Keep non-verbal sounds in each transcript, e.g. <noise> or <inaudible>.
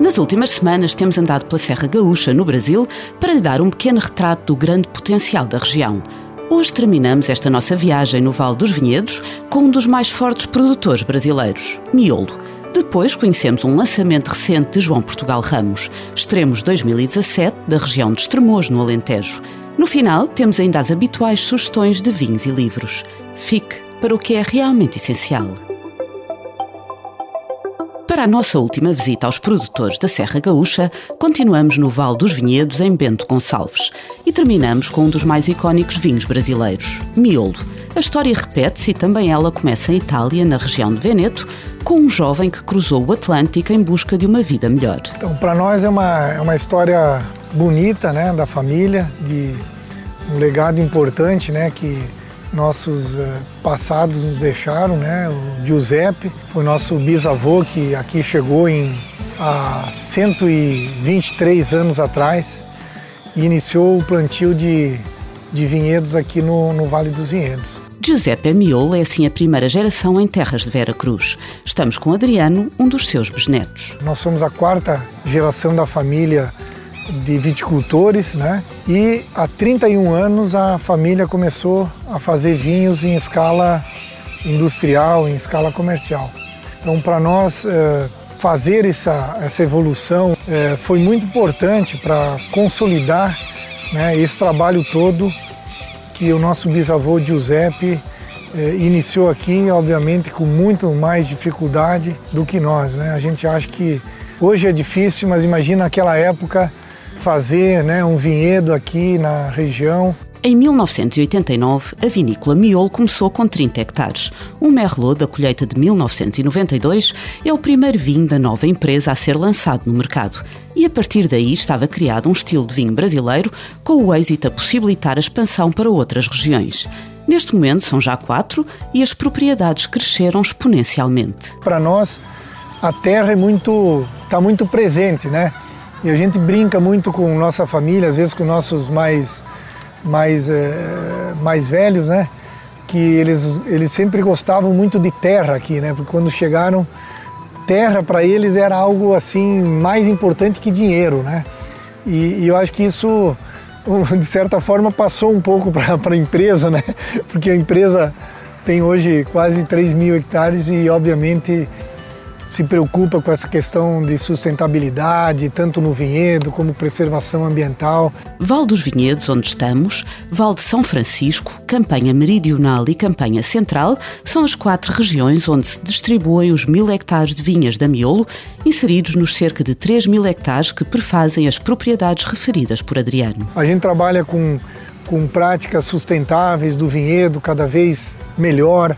Nas últimas semanas temos andado pela Serra Gaúcha, no Brasil, para lhe dar um pequeno retrato do grande potencial da região. Hoje terminamos esta nossa viagem no Vale dos Vinhedos com um dos mais fortes produtores brasileiros, Miolo. Depois conhecemos um lançamento recente de João Portugal Ramos, Extremos 2017, da região de Estremoz, no Alentejo. No final, temos ainda as habituais sugestões de vinhos e livros. Fique para o que é realmente essencial. Para a nossa última visita aos produtores da Serra Gaúcha, continuamos no Vale dos Vinhedos, em Bento Gonçalves, e terminamos com um dos mais icónicos vinhos brasileiros, Miolo. A história repete-se e também ela começa em Itália, na região de Veneto, com um jovem que cruzou o Atlântico em busca de uma vida melhor. Então, para nós é uma, é uma história bonita, né, da família, de um legado importante, né, que nossos uh, passados nos deixaram, né? O Giuseppe foi nosso bisavô que aqui chegou em há 123 anos atrás e iniciou o plantio de, de vinhedos aqui no, no Vale dos Vinhedos. Giuseppe Miolo é assim a primeira geração em terras de Vera Cruz. Estamos com Adriano, um dos seus bisnetos. Nós somos a quarta geração da família de viticultores, né? E há 31 anos a família começou a fazer vinhos em escala industrial, em escala comercial. Então, para nós é, fazer essa, essa evolução é, foi muito importante para consolidar né, esse trabalho todo que o nosso bisavô Giuseppe é, iniciou aqui, obviamente, com muito mais dificuldade do que nós. Né? A gente acha que hoje é difícil, mas imagina aquela época fazer né, um vinhedo aqui na região. Em 1989, a vinícola Miolo começou com 30 hectares. O Merlot da colheita de 1992 é o primeiro vinho da nova empresa a ser lançado no mercado. E a partir daí estava criado um estilo de vinho brasileiro com o êxito a possibilitar a expansão para outras regiões. Neste momento são já quatro e as propriedades cresceram exponencialmente. Para nós, a terra é muito, está muito presente, né? E a gente brinca muito com nossa família, às vezes com nossos mais, mais, é, mais velhos, né? Que eles, eles sempre gostavam muito de terra aqui, né? Porque quando chegaram, terra para eles era algo assim mais importante que dinheiro, né? E, e eu acho que isso, <laughs> de certa forma, passou um pouco para a empresa, né? <laughs> Porque a empresa tem hoje quase 3 mil hectares e, obviamente, se preocupa com essa questão de sustentabilidade, tanto no vinhedo como preservação ambiental. Val dos Vinhedos, onde estamos, Val de São Francisco, Campanha Meridional e Campanha Central são as quatro regiões onde se distribuem os mil hectares de vinhas da Miolo, inseridos nos cerca de 3 mil hectares que prefazem as propriedades referidas por Adriano. A gente trabalha com, com práticas sustentáveis do vinhedo cada vez melhor.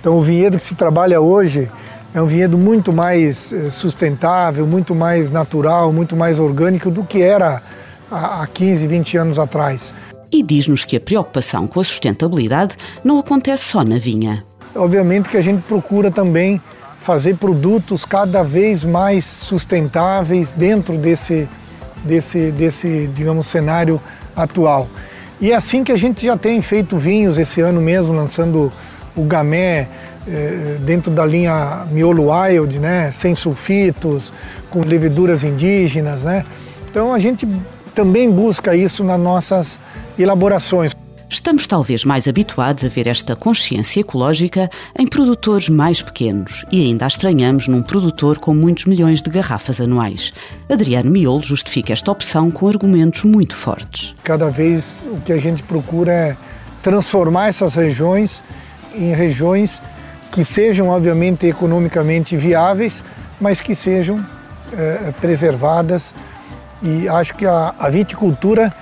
Então, o vinhedo que se trabalha hoje é um vinhedo muito mais eh, sustentável, muito mais natural, muito mais orgânico do que era há 15, 20 anos atrás. E diz-nos que a preocupação com a sustentabilidade não acontece só na vinha. Obviamente que a gente procura também fazer produtos cada vez mais sustentáveis dentro desse, desse, desse digamos, cenário atual. E é assim que a gente já tem feito vinhos esse ano mesmo, lançando o Gamé, dentro da linha Miolo Wild, né, sem sulfitos, com leveduras indígenas, né? Então a gente também busca isso nas nossas elaborações. Estamos talvez mais habituados a ver esta consciência ecológica em produtores mais pequenos e ainda a estranhamos num produtor com muitos milhões de garrafas anuais. Adriano Miolo justifica esta opção com argumentos muito fortes. Cada vez o que a gente procura é transformar essas regiões em regiões que sejam, obviamente, economicamente viáveis, mas que sejam é, preservadas. E acho que a, a, viticultura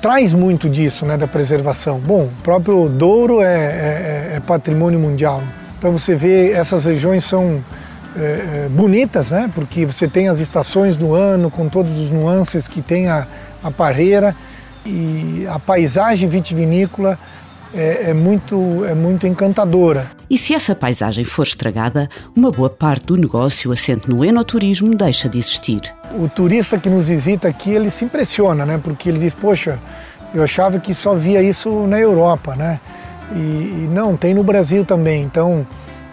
traz muito disso, né, da preservação. Bom, o próprio Douro é, é, é patrimônio mundial. Então você vê essas regiões são é, bonitas, né, porque você tem as estações do ano com todos os nuances que tem a, a parreira e a paisagem vitivinícola é, é, muito, é muito encantadora. E se essa paisagem for estragada, uma boa parte do negócio assente no enoturismo deixa de existir. O turista que nos visita aqui, ele se impressiona, né? Porque ele diz, poxa, eu achava que só via isso na Europa, né? E, e não, tem no Brasil também. Então,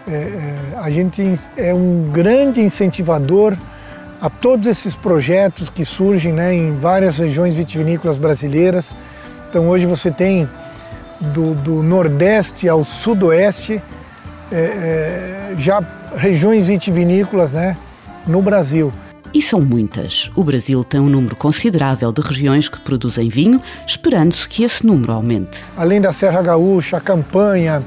é, é, a gente é um grande incentivador a todos esses projetos que surgem né, em várias regiões vitivinícolas brasileiras. Então, hoje você tem do, do Nordeste ao Sudoeste é, é, já regiões vitivinícolas né, no Brasil. E são muitas. O Brasil tem um número considerável de regiões que produzem vinho, esperando-se que esse número aumente. Além da Serra Gaúcha, Campanha,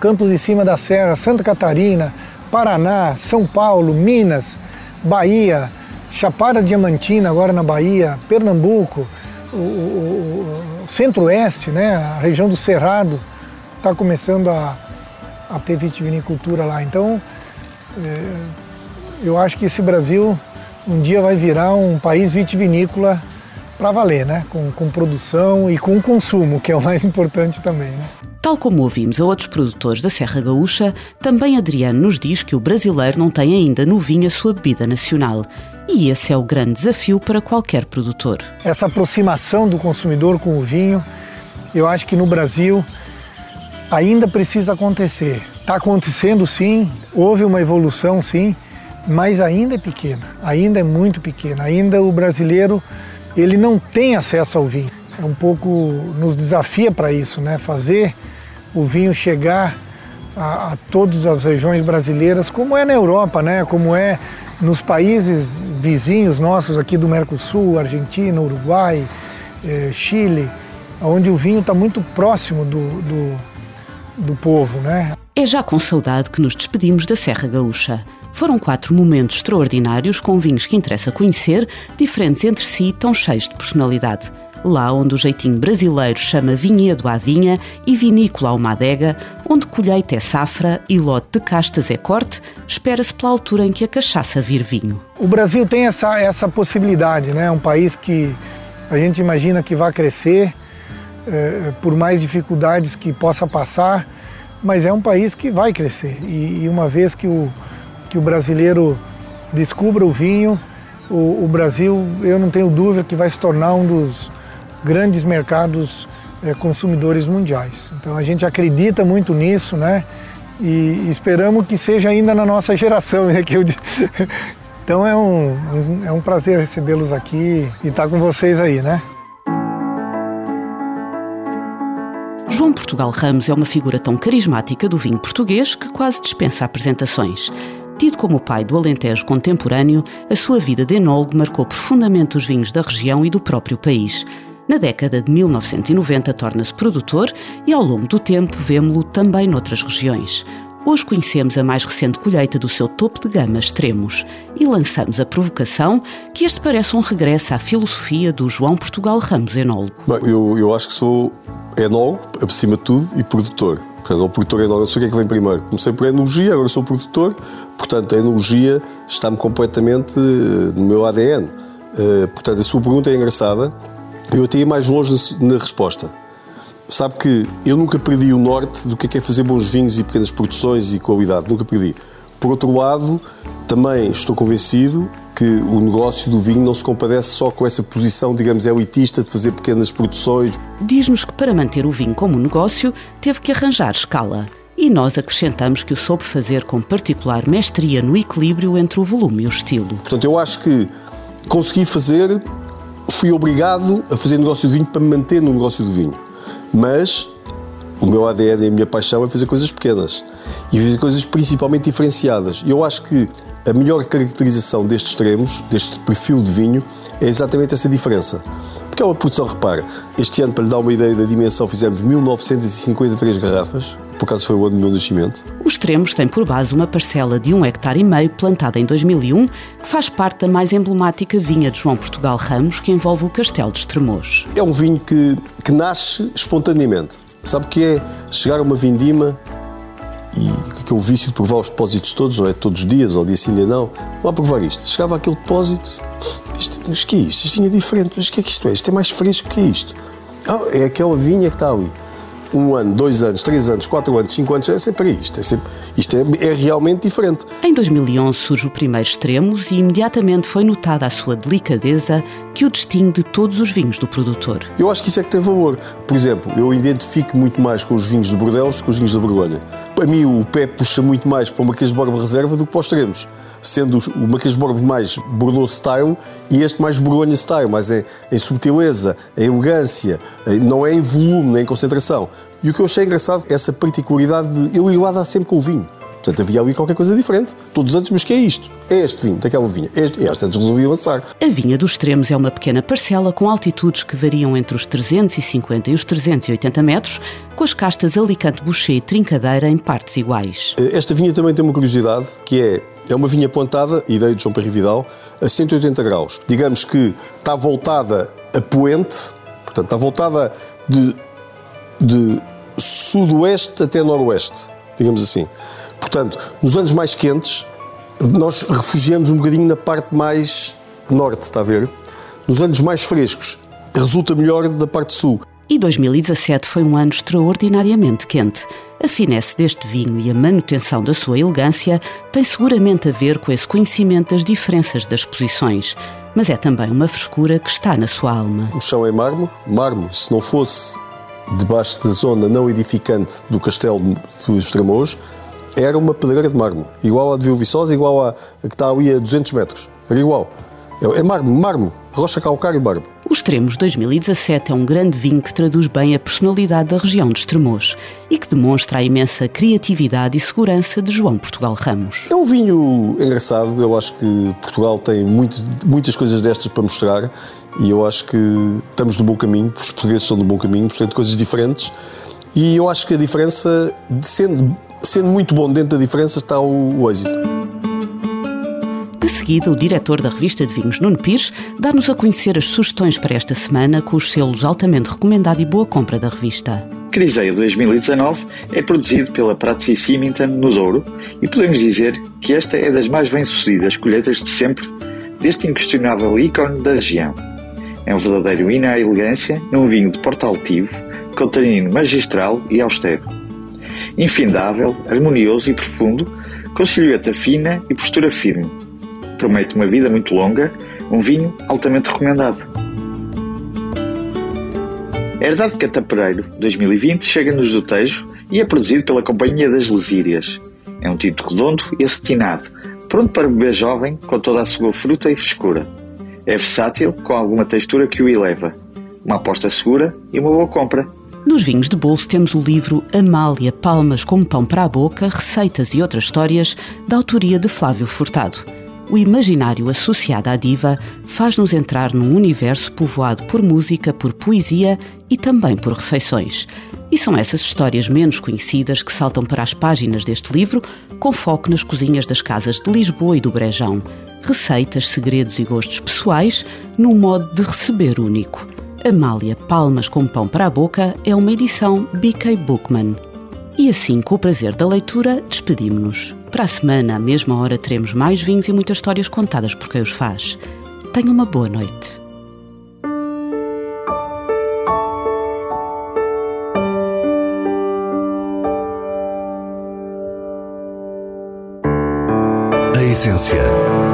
Campos em Cima da Serra, Santa Catarina, Paraná, São Paulo, Minas, Bahia, Chapada Diamantina, agora na Bahia, Pernambuco, o, o Centro-Oeste, né, a região do Cerrado, está começando a, a ter vitivinicultura lá. Então, é, eu acho que esse Brasil um dia vai virar um país vitivinícola para valer, né? Com, com, produção e com consumo, que é o mais importante também. Né? Tal como ouvimos a outros produtores da Serra Gaúcha, também Adriano nos diz que o brasileiro não tem ainda no vinho a sua bebida nacional. E esse é o grande desafio para qualquer produtor. Essa aproximação do consumidor com o vinho, eu acho que no Brasil ainda precisa acontecer. Está acontecendo sim, houve uma evolução sim, mas ainda é pequena, ainda é muito pequena. Ainda o brasileiro ele não tem acesso ao vinho. É um pouco nos desafia para isso, né? Fazer o vinho chegar a, a todas as regiões brasileiras, como é na Europa, né? Como é nos países vizinhos nossos aqui do Mercosul, Argentina, Uruguai, eh, Chile, onde o vinho está muito próximo do, do, do povo, né? É já com saudade que nos despedimos da Serra Gaúcha. Foram quatro momentos extraordinários com vinhos que interessa conhecer, diferentes entre si, tão cheios de personalidade. Lá onde o jeitinho brasileiro chama vinhedo à vinha e vinícola a uma adega, onde colheita é safra e lote de castas é corte, espera-se pela altura em que a cachaça vir vinho. O Brasil tem essa, essa possibilidade, né? Um país que a gente imagina que vai crescer, é, por mais dificuldades que possa passar, mas é um país que vai crescer. E, e uma vez que o, que o brasileiro descubra o vinho, o, o, Brasil, eu não tenho dúvida que vai se tornar um dos grandes mercados é, consumidores mundiais. Então a gente acredita muito nisso, né? E esperamos que seja ainda na nossa geração. Né? Que eu... <laughs> Então é um, é um prazer recebê-los aqui e estar com vocês aí, né? João Portugal Ramos é uma figura tão carismática do vinho português que quase dispensa apresentações. Tido como o pai do Alentejo contemporâneo, a sua vida de enólogo marcou profundamente os vinhos da região e do próprio país. Na década de 1990 torna-se produtor e ao longo do tempo vemo-lo também noutras regiões. Hoje conhecemos a mais recente colheita do seu topo de gama extremos e lançamos a provocação que este parece um regresso à filosofia do João Portugal Ramos enólogo. Bem, eu, eu acho que sou enólogo, acima de tudo, e produtor. Portanto, o produtor é não sei o que é que vem primeiro. Comecei por enologia, agora sou produtor, portanto, a enologia está-me completamente eh, no meu ADN. Uh, portanto, a sua pergunta é engraçada. Eu até ia mais longe na resposta. Sabe que eu nunca perdi o norte do que é, que é fazer bons vinhos e pequenas produções e qualidade, nunca perdi. Por outro lado, também estou convencido que o negócio do vinho não se compadece só com essa posição, digamos, elitista de fazer pequenas produções. Diz-nos que para manter o vinho como negócio teve que arranjar escala. E nós acrescentamos que o soube fazer com particular mestria no equilíbrio entre o volume e o estilo. Portanto, eu acho que consegui fazer, fui obrigado a fazer negócio de vinho para me manter no negócio do vinho. Mas o meu ADN e a minha paixão é fazer coisas pequenas e fazer coisas principalmente diferenciadas. E eu acho que a melhor caracterização destes extremos, deste perfil de vinho, é exatamente essa diferença. Porque é uma produção, repara, este ano, para lhe dar uma ideia da dimensão, fizemos 1953 garrafas, por acaso foi o ano do meu nascimento. Os Extremos tem por base uma parcela de um hectare e meio plantada em 2001, que faz parte da mais emblemática vinha de João Portugal Ramos, que envolve o Castelo de Estremoz. É um vinho que, que nasce espontaneamente. Sabe o que é chegar a uma vindima e aquele vício de provar os depósitos todos, não é todos os dias, ou dia sim, dia não, vou a provar isto. Chegava aquele depósito, isto, mas que é isto? Isto vinha diferente, mas o que é que isto é? Isto é mais fresco que isto. Ah, é aquela vinha que está ali um ano, dois anos, três anos, quatro anos, cinco anos, é sempre isto. É sempre, isto é, é realmente diferente. Em 2011 surge o primeiro Extremos e imediatamente foi notada a sua delicadeza que o distingue de todos os vinhos do produtor. Eu acho que isso é que tem valor. Por exemplo, eu identifico muito mais com os vinhos de Bordeaux do que com os vinhos da Borgonha. Para mim, o pé puxa muito mais para uma Borba Reserva do que para os Extremos sendo o Marquês de Borba mais Bordeaux style e este mais Borgonha style, mas é em subtileza, em elegância, não é em volume nem em concentração. E o que eu achei engraçado é essa particularidade de eu ir lá dar sempre com o vinho. Portanto, havia ali qualquer coisa diferente. Todos os anos, mas que é isto? É este vinho, daquela vinha. É este, e às tantas resolvi avançar. A vinha dos extremos é uma pequena parcela com altitudes que variam entre os 350 e os 380 metros, com as castas Alicante Boucher e Trincadeira em partes iguais. Eh, esta vinha também tem uma curiosidade, que é é uma vinha plantada, ideia de João Pedro Vidal, a 180 graus. Digamos que está voltada a poente, portanto, está voltada de, de sudoeste até noroeste, digamos assim. Portanto, nos anos mais quentes, nós refugiamos um bocadinho na parte mais norte, está a ver? Nos anos mais frescos, resulta melhor da parte sul. E 2017 foi um ano extraordinariamente quente. A finesse deste vinho e a manutenção da sua elegância tem seguramente a ver com esse conhecimento das diferenças das posições, mas é também uma frescura que está na sua alma. O chão é mármore, mármore, se não fosse debaixo da zona não edificante do castelo dos Estremoz, era uma pedreira de mármore, igual à de Viçosa, igual à que está ali a 200 metros, era igual. É, é mármore, mármore, rocha calcário e barba. O Extremos 2017 é um grande vinho que traduz bem a personalidade da região de Estremoz e que demonstra a imensa criatividade e segurança de João Portugal Ramos. É um vinho engraçado, eu acho que Portugal tem muito, muitas coisas destas para mostrar e eu acho que estamos no bom caminho, os portugueses estão no bom caminho, portanto, coisas diferentes. E eu acho que a diferença, sendo, sendo muito bom dentro da diferença, está o, o êxito seguida, o diretor da revista de vinhos, Nuno Pires, dá-nos a conhecer as sugestões para esta semana com os selos altamente recomendado e boa compra da revista. Criseia 2019 é produzido pela Prats Symington no Douro e podemos dizer que esta é das mais bem-sucedidas colheitas de sempre deste inquestionável ícone da região. É um verdadeiro hino à elegância num vinho de porta altivo, com tanino magistral e austero. Infindável, harmonioso e profundo, com silhueta fina e postura firme, promete uma vida muito longa, um vinho altamente recomendado. Herdade Catapereiro 2020 chega-nos do Tejo e é produzido pela Companhia das Lesírias. É um tinto redondo e acetinado, pronto para beber jovem com toda a sua fruta e frescura. É versátil, com alguma textura que o eleva. Uma aposta segura e uma boa compra. Nos vinhos de bolso temos o livro Amália Palmas como Pão para a Boca, Receitas e Outras Histórias, da autoria de Flávio Furtado o imaginário associado à diva faz-nos entrar num universo povoado por música, por poesia e também por refeições. E são essas histórias menos conhecidas que saltam para as páginas deste livro, com foco nas cozinhas das casas de Lisboa e do Brejão. Receitas, segredos e gostos pessoais, num modo de receber único. Amália Palmas com Pão para a Boca é uma edição BK Bookman. E assim, com o prazer da leitura, despedimos-nos. Para a semana, à mesma hora, teremos mais vinhos e muitas histórias contadas por quem os faz. Tenha uma boa noite. A essência.